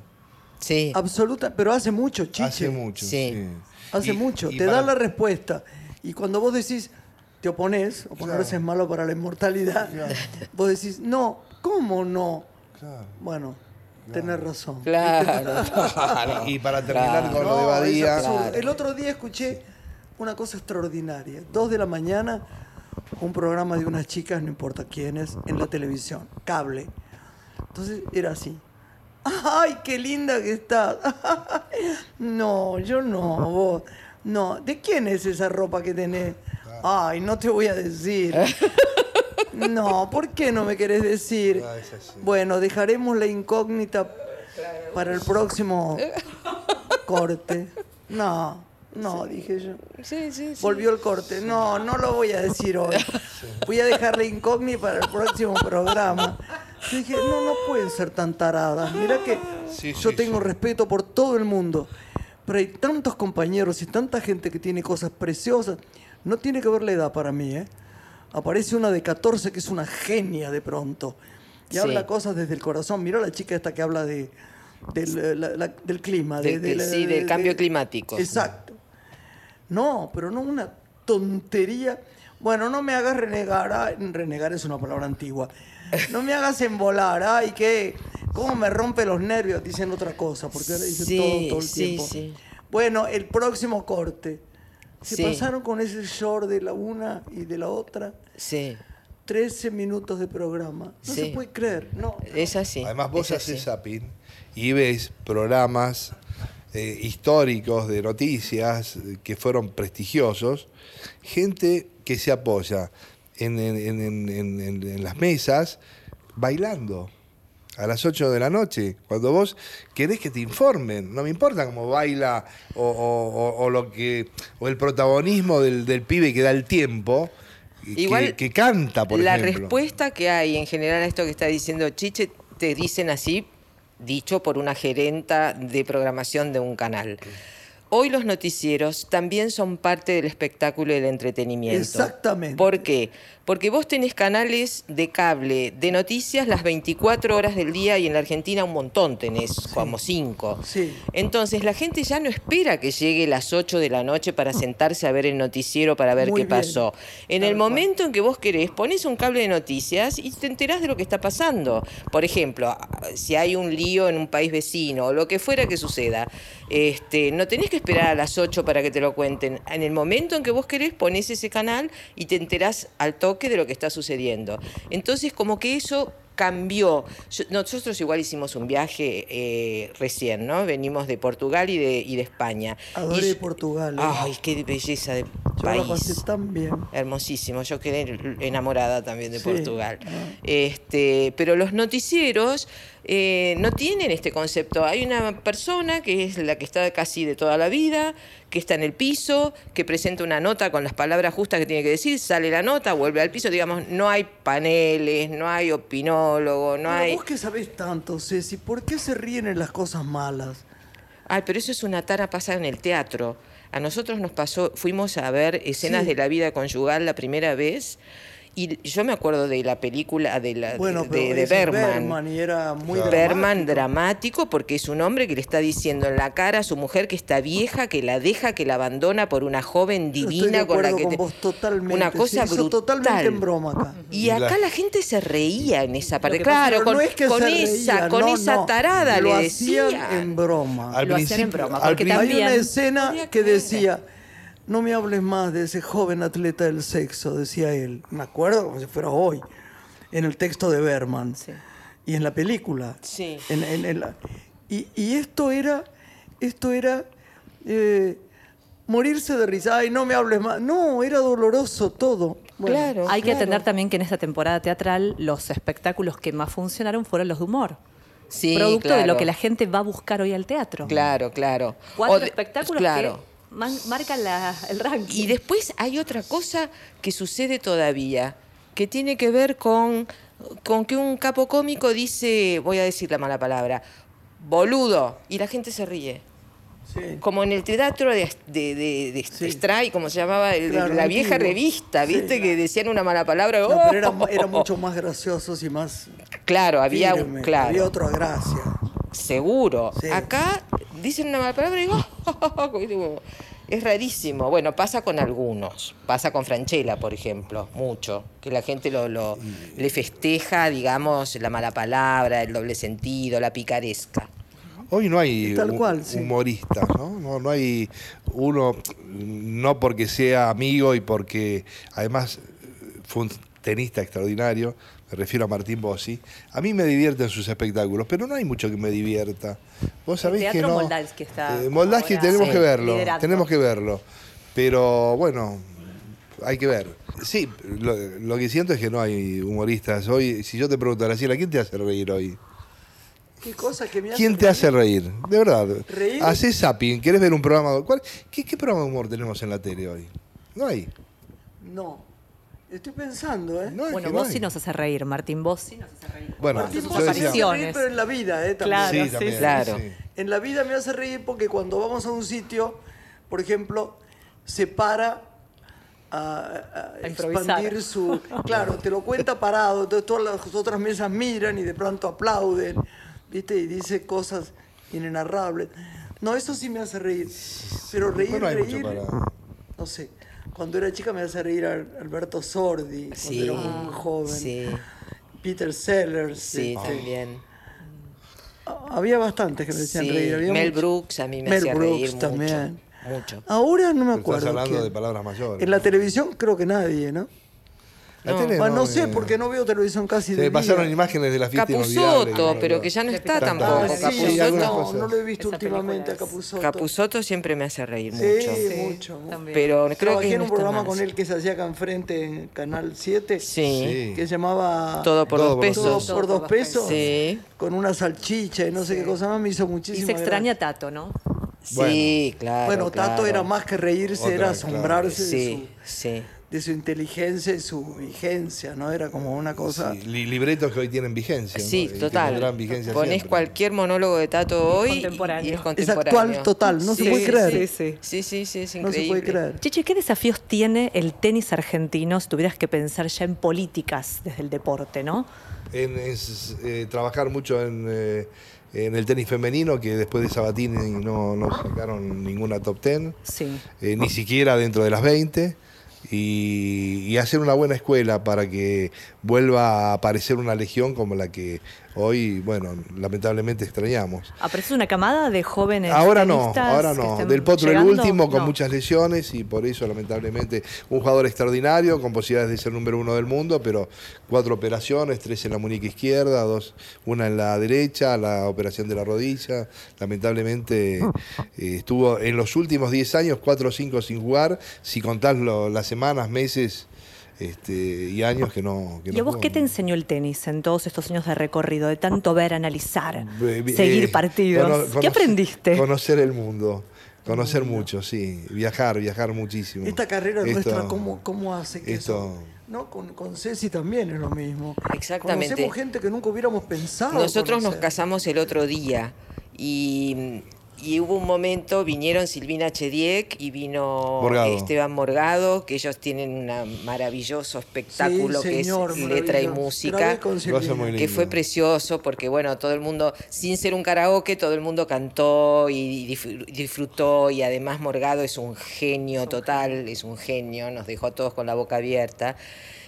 Sí. Absoluta, pero hace mucho, Chiche. Hace mucho. Sí. Sí. Hace Y- mucho. y te para- da la respuesta. Y cuando vos decís, te opones, oponerse es malo para la inmortalidad, *laughs* vos decís, no, ¿cómo no? Claro. Bueno, tenés razón. Claro, claro. *laughs* Y para terminar Claro. con lo de Badía. El otro día escuché una cosa extraordinaria. Dos de la mañana, un programa de unas chicas, no importa quiénes, en la televisión, cable. Entonces era así. ¡Ay, qué linda que estás! *laughs* No, yo no, vos. No, ¿de quién es esa ropa que tenés? Ay, no te voy a decir. *laughs* No, ¿por qué no me querés decir? Ah. Bueno, dejaremos la incógnita para el próximo *laughs* corte. No, no, dije yo. Sí, sí, sí. Volvió el corte. No, no lo voy a decir hoy. Voy a dejar la incógnita para el próximo programa. Yo dije, no, no pueden ser tan taradas. Mira que Sí, yo sí, tengo sí. respeto por todo el mundo. Pero hay tantos compañeros y tanta gente que tiene cosas preciosas. No tiene que ver la edad para mí, ¿eh? Aparece una de 14 que es una genia de pronto. Y Sí. habla cosas desde el corazón. Mira la chica esta que habla de, del, la- la- del clima. de- de sí, del cambio climático. Exacto. No, pero no una tontería. Bueno, no me hagas renegar. Ay, renegar es una palabra antigua. No me hagas embolar. Ay, qué. ¿Cómo me rompe los nervios? Dicen otra cosa, porque ahora dicen Sí, todo, todo el sí, tiempo. sí. Bueno, el próximo corte. Se Sí. pasaron con ese short de la una y de la otra. Sí, 13 minutos de programa. No Sí. se puede creer. No. es así. Además, vos es haces así. zapping y ves programas eh, históricos de noticias que fueron prestigiosos, gente que se apoya en, las mesas bailando a las 8 de la noche, cuando vos querés que te informen, no me importa cómo baila o, o- o- o lo que o el protagonismo del, del pibe que da el tiempo, que- Igual, que, canta, por la ejemplo. respuesta que hay en general a esto que está diciendo Chiche, te dicen así, dicho por una gerenta de programación de un canal. Hoy los noticieros también son parte del espectáculo y del entretenimiento. Exactamente. ¿Por qué? Porque vos tenés canales de cable de noticias las 24 horas del día y en la Argentina un montón tenés, como cinco. Sí. Entonces la gente ya no espera que llegue las 8 de la noche para sentarse a ver el noticiero para ver Muy qué bien. pasó. En el momento en que vos querés, pones un cable de noticias y te enterás de lo que está pasando. Por ejemplo, si hay un lío en un país vecino o lo que fuera que suceda, este, no tenés que esperar a las 8 para que te lo cuenten. En el momento en que vos querés, pones ese canal y te enterás al toque de lo que está sucediendo. Entonces, como que eso cambió. Nosotros igual hicimos un viaje eh, recién, ¿no? Venimos de Portugal y de, y de España. Adoré Y- Portugal, ¿eh? Ay, qué belleza de Yo país. pasé tan bien. Hermosísimo, yo quedé enamorada también de Sí. Portugal. Ah. Este, pero los noticieros eh, no tienen este concepto. Hay una persona que es la que está casi de toda la vida, que está en el piso, que presenta una nota con las palabras justas que tiene que decir, sale la nota, vuelve al piso, digamos, no hay paneles, no hay opinólogo, no Pero hay... vos que sabés tanto, Ceci, ¿por qué se ríen en las cosas malas? Ay, pero eso es una tara pasada en el teatro. A nosotros nos pasó, fuimos a ver escenas Sí. de la vida conyugal la primera vez y yo me acuerdo de la película de, la, Bueno, de, pero de ese es Bergman. y era muy Berman dramático. dramático porque es un hombre que le está diciendo en la cara a su mujer que está vieja, que la deja, que la abandona por una joven estoy divina de con la que con te- vos totalmente. una cosa brutal. totalmente en broma acá. Y acá la gente se reía en esa parte. Claro, con, no es que con se esa, reía, con no, esa no. tarada Lo le hacían decían. en broma. Al Lo hacían en broma, al porque Hay también- una escena que decía, no me hables más de ese joven atleta del sexo, decía él. Me acuerdo como si fuera hoy, en el texto de Berman. Sí. Y en la película. Sí. En- en- en la- y, y esto era, esto era eh, morirse de risa. Ay, no me hables más. No, era doloroso todo. Bueno, Claro. Hay que atender también que en esta temporada teatral los espectáculos que más funcionaron fueron los de humor. Sí, producto de lo que la gente va a buscar hoy al teatro. Claro, claro. Cuatro de- espectáculos claro. que man- marcan la- el ranking. Y después hay otra cosa que sucede todavía, que tiene que ver con, con que un capo cómico dice, voy a decir la mala palabra, boludo, y la gente se ríe. sí. Como en el teatro de, de, de, de Sí. Stray, como se llamaba, el- Claro, la vieja antiguo. revista, Sí. ¿viste? Que decían una mala palabra. No, ¡oh! pero eran, eran mucho más graciosos y más Claro, había Claro. Había otra gracia. Seguro. Sí. Acá dicen una mala palabra y digo, *laughs* digo, es rarísimo. Bueno, pasa con algunos. Pasa con Franchella, por ejemplo, mucho. Que la gente lo, lo- le festeja, digamos, la mala palabra, el doble sentido, la picaresca. Hoy no hay Tal hu- cual, sí. humoristas, ¿no? ¿no? No hay uno, no porque sea amigo y porque además fue un tenista extraordinario, me refiero a Martín Bossi, a mí me divierten sus espectáculos, pero no hay mucho que me divierta. Vos sabés Teatro que no... Moldavsky está Eh, Moldavsky ahora, tenemos sí, que verlo, liderando. tenemos que verlo. Pero bueno, hay que ver. Sí, lo, lo que siento es que no hay humoristas. Hoy, si yo te pregunto, Graciela, ¿quién te hace reír hoy? ¿Qué cosa que me hace ¿Quién te hace reír? De verdad. ¿Reír? Hacés zapping, ¿querés ver un programa? ¿Cuál- qué, qué programa de humor tenemos en la tele hoy? No hay. No. Estoy pensando, ¿eh? No, es Bueno, que no vos sí nos hace reír, Martín, vos sí nos hace reír. Bueno, Martín yo decía- hace reír, pero en la vida, ¿eh? También. Claro, Sí, sí, también, sí. Claro. sí. En la vida me hace reír porque cuando vamos a un sitio, por ejemplo, se para a, a A improvisar. expandir su... *laughs* Claro, te lo cuenta parado, entonces todas las otras mesas miran y de pronto aplauden, ¿viste? Y dice cosas inenarrables. No, eso sí me hace reír. Pero reír, Bueno, reír... No sé. Cuando era chica me hace reír Al- Alberto Sordi, cuando Sí. era muy joven. Sí, Peter Sellers. sí, este, también. Había bastantes que me hacían Sí, reír. había Mel muchos. Brooks a mí me Mel hacía Brooks reír mucho. también. Mucho. Ahora no me acuerdo. Estás hablando quién. de palabras mayores. En la televisión creo que nadie, ¿no? No. tele Bueno, no sé, porque no veo televisión casi Se de me pasaron día. imágenes de la fiesta. Capusotto, pero que ya no está tampoco. Sí, Sí, algunas no, lo he visto últimamente a Capusotto. Capusotto siempre me hace reír Sí, mucho. mucho. mucho. también. Pero creo Trabajé que en un programa más. con él que se hacía acá enfrente en Canal 7, Sí. Sí. que se llamaba Todo por dos por dos Todo pesos. por dos pesos, Sí. con una salchicha y no sé qué cosa más, me hizo Y muchísimo se extraña Tato, ¿no? Sí, claro. Bueno, Tato claro. era más que reírse, Otra, era claro. asombrarse de, Sí, su, sí. De su inteligencia y su vigencia, ¿no? Era como una cosa... Sí, li- libretos que hoy tienen vigencia. ¿no? Sí, que total. vigencia Pones siempre. cualquier monólogo de Tato hoy Contemporáneo. y es Es contemporáneo. actual total, no se Sí, puede creer. Sí, sí. Sí, sí, sí, es No increíble. se puede creer. Chiche, ¿qué desafíos tiene el tenis argentino si tuvieras que pensar ya en políticas desde el deporte, no? En, eh, trabajar mucho en, eh, en el tenis femenino, que después de Sabatini no, no sacaron ninguna top ten, Sí. eh, ni siquiera dentro de las 20. Y, y hacer una buena escuela para que vuelva a aparecer una legión como la que hoy, bueno, lamentablemente extrañamos. ¿Aparece una camada de jóvenes Ahora no, ahora no. Del Potro el último con No. muchas lesiones y por eso lamentablemente un jugador extraordinario con posibilidades de ser número uno del mundo, pero cuatro operaciones, tres en la muñeca izquierda, dos, una en la derecha, la operación de la rodilla. Lamentablemente *laughs* eh, estuvo en los últimos 10 años cuatro o cinco sin jugar, si contás lo- las semanas, meses este, y años que no. Que ¿Y no a vos qué te enseñó el tenis en todos estos años de recorrido, de tanto ver, analizar, Eh, seguir eh, partidos? cono- ¿Qué aprendiste? Conocer el mundo. Conocer mucho, sí. Viajar, viajar muchísimo. Esta carrera Esto- nuestra, ¿cómo, ¿cómo hace que esto- eso? ¿No? Con, con Ceci también es lo mismo. Exactamente. Conocemos gente que nunca hubiéramos pensado. Nosotros nos casamos el otro día y, y hubo un momento, vinieron Silvina Chediek y vino Morgado. Esteban Morgado, que ellos tienen un maravilloso espectáculo Sí, que es letra y música. Que fue precioso porque bueno, todo el mundo, sin ser un karaoke, todo el mundo cantó y disfrutó y además Morgado es un genio total, es un genio, nos dejó a todos con la boca abierta.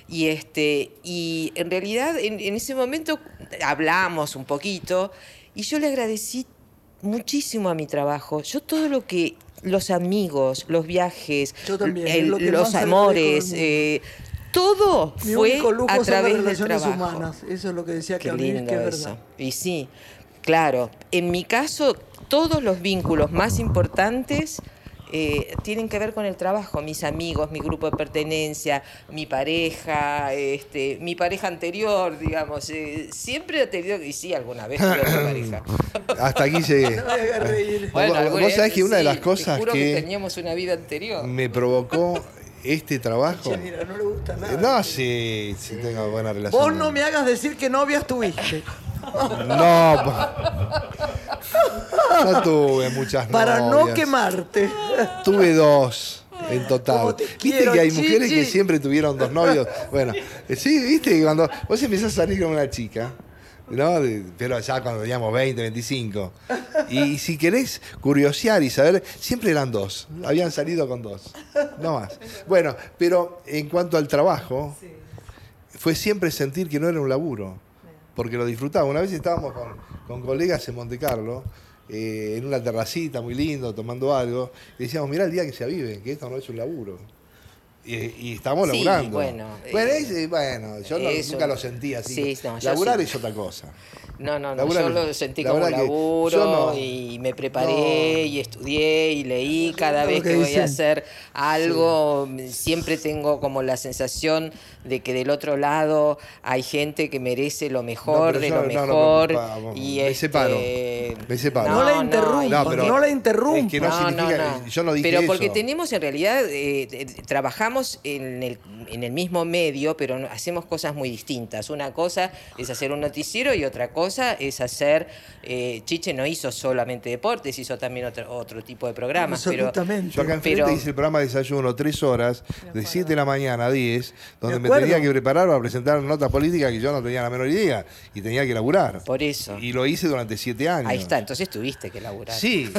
Y, este, y en realidad en, en ese momento hablamos un poquito y yo le agradecí muchísimo a mi trabajo. Yo todo lo que, los amigos, los viajes, el- lo que los amores, eh, todo Mi fue a través relaciones trabajo. humanas. Eso es lo que decía Qué Claudine, lindo que es eso. verdad. Y sí, claro. En mi caso, todos los vínculos más importantes eh, tienen que ver con el trabajo. Mis amigos, mi grupo de pertenencia, mi pareja, este, mi pareja anterior, digamos. eh, siempre he tenido, y sí, alguna vez tuve *coughs* pareja. Hasta aquí llegué. *laughs* No reír. Vos- sabés que una de sí, las te cosas juro que- teníamos una vida anterior. Me provocó este trabajo. Mira, no le gusta nada. No, sí, sí tengo buena relación. Vos no me hagas decir que novias tuviste. No, no tuve muchas Para no quemarte. Tuve dos en total. Viste quiero, que hay mujeres que siempre tuvieron dos novios. Bueno, sí, viste que cuando vos empezás a salir con una chica, ¿no? Pero ya cuando teníamos 20, 25. Y si querés curiosear y saber, siempre eran dos. Habían salido con dos. No más. Bueno, pero en cuanto al trabajo, fue siempre sentir que no era un laburo. Porque lo disfrutaba. Una vez estábamos con, con colegas en Monte Carlo, eh, en una terracita muy lindo, tomando algo, y decíamos, mirá el día que se avive, que esto no es un laburo. Y, y estamos Sí, laburando. bueno, bueno, eh, es- bueno, yo no- nunca lo sentí así. Sí, no, Laburar sí. es otra cosa. No, no, no, yo es- lo sentí la como que laburo no- y me preparé y estudié y leí cada vez que que voy a hacer algo, siempre tengo como la sensación de que del otro lado hay gente que merece lo mejor de yo- lo no, no, mejor y me este, separo, me separo. No la interrumpa, No, la Es interrumpa. que no, significa, yo no dije Pero eso. porque tenemos en realidad, eh, eh, trabajamos en el, en el mismo medio, pero hacemos cosas muy distintas. Una cosa es hacer un noticiero y otra cosa es hacer, eh, Chiche no hizo solamente deportes, hizo también otro, otro tipo de programas. Pero, Absolutamente. Yo acá enfrente Pero- hice el programa de desayuno tres horas, de 7 de la mañana a 10, donde me, tenía que preparar para presentar notas políticas que yo no tenía la menor idea y tenía que laburar. por eso. Y lo hice durante siete años. Ahí está, entonces tuviste que laburar. Sí,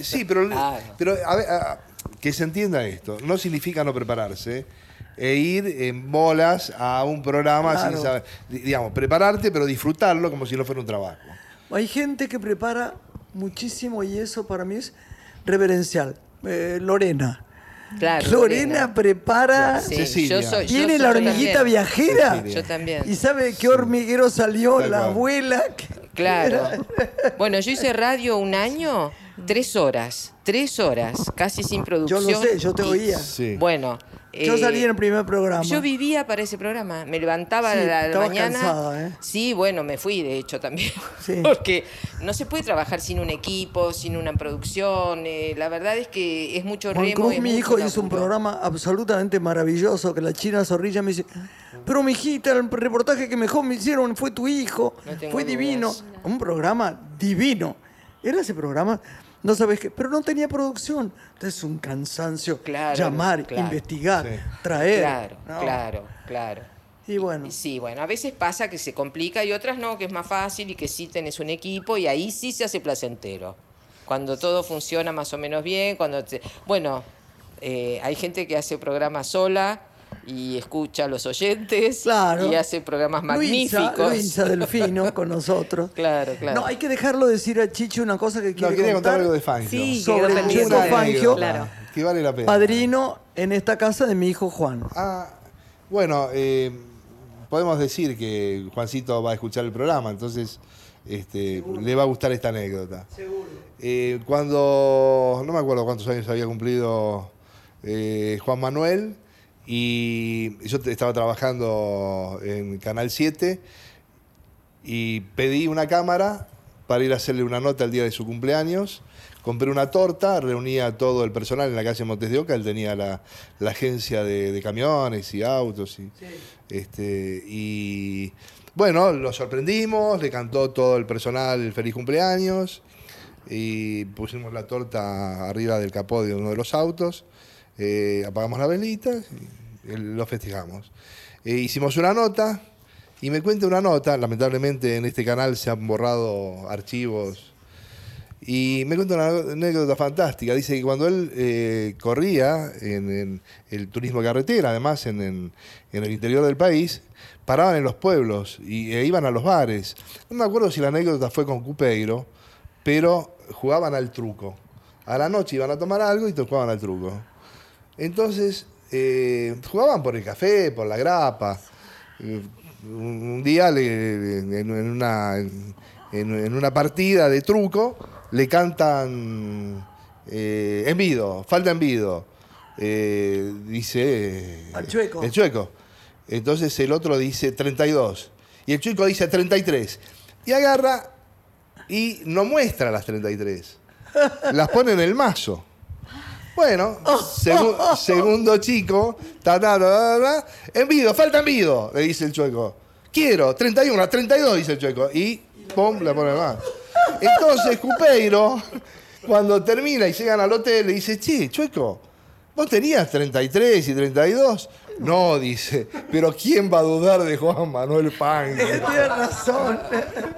sí, pero, *laughs* Claro. pero a ver, a- que se entienda esto. No significa no prepararse e ir en bolas a un programa Claro. sin saber. Di- Digamos, prepararte, pero disfrutarlo como si no fuera un trabajo. Hay gente que prepara muchísimo y eso para mí es reverencial. Eh, Lorena. Claro, Lorena prepara. Sí, Cecilia. yo soy- yo Tiene soy la hormiguita también. viajera. Cecilia. Yo también. ¿Y sabe qué hormiguero salió? Tal la cual. abuela. Claro. Bueno, yo hice radio un año, tres horas, tres horas, casi sin Yo producción. lo sé, yo te y- oía. Sí. Bueno. Yo eh, salí en el primer programa. Yo vivía para ese programa, me levantaba Sí, a la, mañana. cansada, ¿eh? Sí, bueno, me fui de hecho también. Sí. *laughs* Porque no se puede trabajar sin un equipo, sin una producción. eh, la verdad es que es mucho Juan remo. Cruz, es mi hijo, hizo un programa absolutamente maravilloso que la China Zorrilla me dice, pero mi hijita, el reportaje que mejor me hicieron fue tu hijo, No fue divino. dudas. Un programa divino. Era ese programa, no sabes qué, pero no tenía producción. Entonces un cansancio Claro, llamar, claro. investigar, Sí. traer. Claro, ¿no? claro, claro. Y bueno, Sí, bueno, a veces pasa que se complica y otras no, que es más fácil y que sí tenés un equipo y ahí sí se hace placentero. Cuando todo funciona más o menos bien, cuando te... Bueno, eh, hay gente que hace programas sola y escucha a los oyentes Claro. y hace programas Luisa, magníficos. Luisa Delfino *laughs* con nosotros. Claro, claro. No, hay que dejarlo decir a Chicho una cosa que No, quiere quería contar contar. algo de Fangio. Sí, Sobre el Una Fangio. Claro. Que vale la pena. Padrino en esta casa de mi hijo Juan. Ah, bueno, eh, podemos decir que Juancito va a escuchar el programa, entonces este, le va a gustar esta anécdota. Seguro. cuando, no me acuerdo cuántos años había cumplido eh, Juan Manuel, y yo estaba trabajando en Canal 7 y pedí una cámara para ir a hacerle una nota el día de su cumpleaños. Compré una torta, reuní a todo el personal en la calle Montes de Oca, él tenía la, la agencia de, de camiones y autos. Y, este, y bueno, lo sorprendimos, le cantó todo el personal el feliz cumpleaños y pusimos la torta arriba del capó de uno de los autos, eh, apagamos la velita y lo festejamos. Eh, hicimos una nota y me cuenta una nota, lamentablemente en este canal se han borrado archivos y me cuenta una anécdota fantástica. Dice que cuando él eh, corría en, en el turismo carretera, además en, en- el interior del país, paraban en los pueblos y e iban a los bares. No me acuerdo si la anécdota fue con Cupeiro, pero jugaban al truco. A la noche iban a tomar algo y jugaban al truco. Entonces, eh, jugaban por el café, por la grapa. Eh, un, día en, una, en, una partida de truco le cantan eh, envido, falta envido. Eh, dice Al chueco. El chueco. Entonces el otro dice 32. Y el chueco dice 33. Y agarra y no muestra las 33. Las pone en el mazo. Bueno, *laughs* segu- segundo chico, ta, ta, ta, ta, ta, envido, falta envido, le dice el chueco. Quiero, 31, 32, dice el chueco. Y pum, le pone más. Entonces Cupeiro, cuando termina y llegan al hotel, le dice, che, chueco, vos tenías 33 y 32. No, dice, pero ¿quién va a dudar de Juan Manuel Fangio? *laughs* Tienes razón.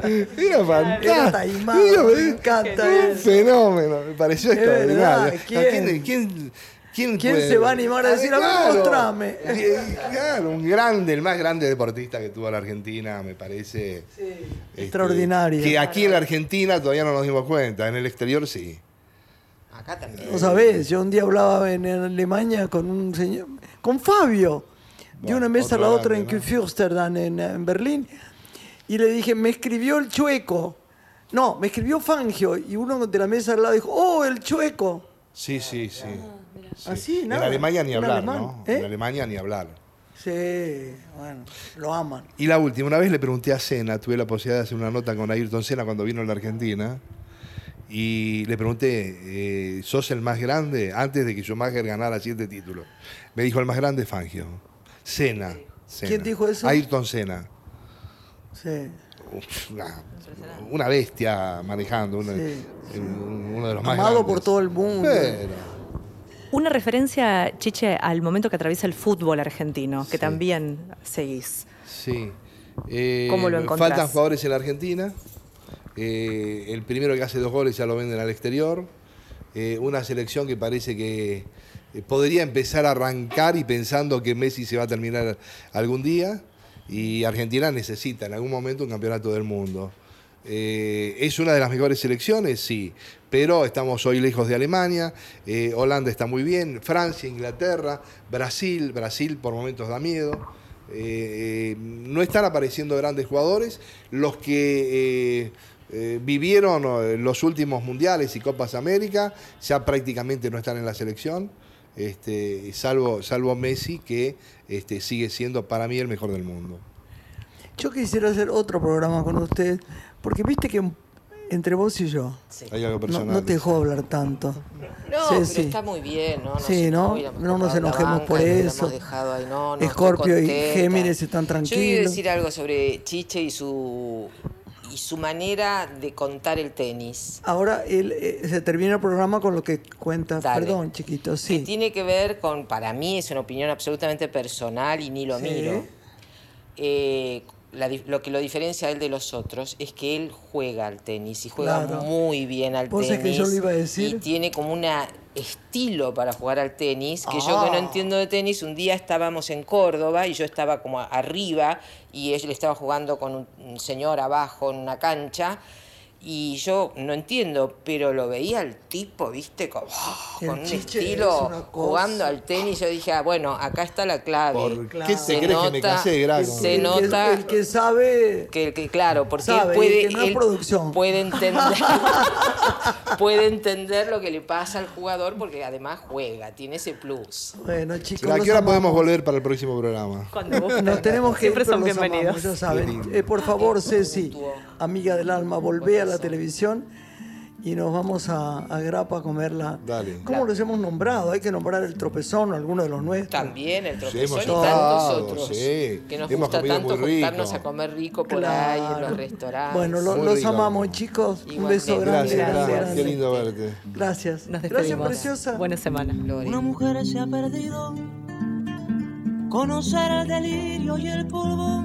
Era fantástico. Era taimado, me encanta Un fenómeno, me pareció Es extraordinario. verdad, ¿quién? ¿Quién, quién, quién ¿Quién puede- se va a animar a decir, a ver, mostrame? Claro, un grande, el más grande deportista que tuvo la Argentina, me parece. este, Extraordinario. Que aquí en la Argentina todavía no nos dimos cuenta, en el exterior sí. Acá también. No sabés, yo un día hablaba en Alemania con un señor, con Fabio, de una mesa a la otra en. Fürstendamm, en, en Berlín, y le dije, me escribió el chueco. No, me escribió Fangio, y uno de la mesa al lado dijo, oh, el chueco. Sí, sí, sí. Sí. Así, En nada. Alemania ni hablar, alemán, ¿no? ¿eh? En Alemania ni hablar. Sí, bueno, lo aman. Y la última, una vez le pregunté a Sena, tuve la posibilidad de hacer una nota con Ayrton Senna cuando vino a la Argentina, y le pregunté, eh, ¿sos el más grande? Antes de que Schumacher ganara siete títulos. Me dijo, el más grande es Fangio. Senna. ¿Quién dijo eso? Ayrton Senna. Sí. Una, una bestia manejando, una- Sí, un- uno de los más Amado grandes. por todo el mundo. Pero, Una referencia, Chiche, al momento que atraviesa el fútbol argentino, que Sí. también seguís. Sí. Eh, ¿Cómo lo encontrás? Faltan jugadores en la Argentina. Eh, el primero que hace dos goles ya lo venden al exterior. Eh, una selección que parece que eh, podría empezar a arrancar y pensando que Messi se va a terminar algún día. Y Argentina necesita en algún momento un campeonato del mundo. ¿Es una de las mejores selecciones? Sí, pero estamos hoy lejos de Alemania, Holanda está muy bien, Francia, Inglaterra, Brasil, Brasil por momentos da miedo. No están apareciendo grandes jugadores, los que eh, vivieron eh, los últimos mundiales y Copas América ya prácticamente no están en la selección, este, salvo, salvo Messi que este, sigue siendo para mí el mejor del mundo. Yo quisiera hacer otro programa con usted, porque viste que entre vos y yo, Hay algo no, personal. no te dejó hablar tanto. No, Sí, pero sí. está muy bien, ¿no? Sí, ¿no? No nos enojemos banca por eso. dejado ahí, no, no, estoy Escorpio y. Géminis están Yo iba a tranquilos. decir algo sobre Chiche y su y su manera de contar el tenis. Ahora él, eh, se termina el programa con lo que cuenta. Dale. Perdón, chiquito, Que sí. tiene que ver con, para mí es una opinión absolutamente personal y ni lo Sí. miro. Eh, la lo que lo diferencia a él de los otros es que él juega al tenis y juega Claro. muy bien al Vos tenis. sabés que yo lo iba a decir. Y tiene como un estilo para jugar al tenis, que yo que no Ah. entiendo de tenis, un día estábamos en Córdoba y yo estaba como arriba y él estaba jugando con un, un señor abajo en una cancha. Y yo no entiendo, pero lo veía el tipo, viste, como, El con un es estilo jugando al tenis. Yo dije, ah, bueno, acá está la clave. ¿Por Claro. qué te Se crees que me nota- casé, se el, que, nota- el que sabe. Que, que claro, porque Sabe, él puede, que no él producción. puede *laughs* entender, puede entender lo que le pasa al jugador porque además juega, tiene ese plus. Bueno, chicos. ¿A qué hora podemos volver para el próximo programa? Cuando gusten. Nos tenemos que Siempre ir, son bienvenidos. amamos, ya saben. Eh, por favor, Ceci, amiga del alma, volvé a la televisión y nos vamos a, a Grapa a comerla. Dale. ¿Cómo los hemos nombrado? Hay que nombrar el tropezón o alguno de los nuestros. También el tropezón hemos y tantos otros. sí. Que nos Hemos gusta tanto juntarnos a comer rico por ahí en los restaurantes. Bueno, lo- los rico. amamos, chicos. Un beso grande, Gracias, grande, gracias. Qué lindo verte. Gracias. Nos Gracias, preciosa. Buena semana. Lore. Una mujer se ha perdido. Conocer el delirio y el polvo.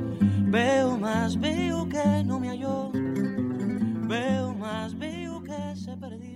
Veo más, veo que no me halló. Veo más, veo que se perdió.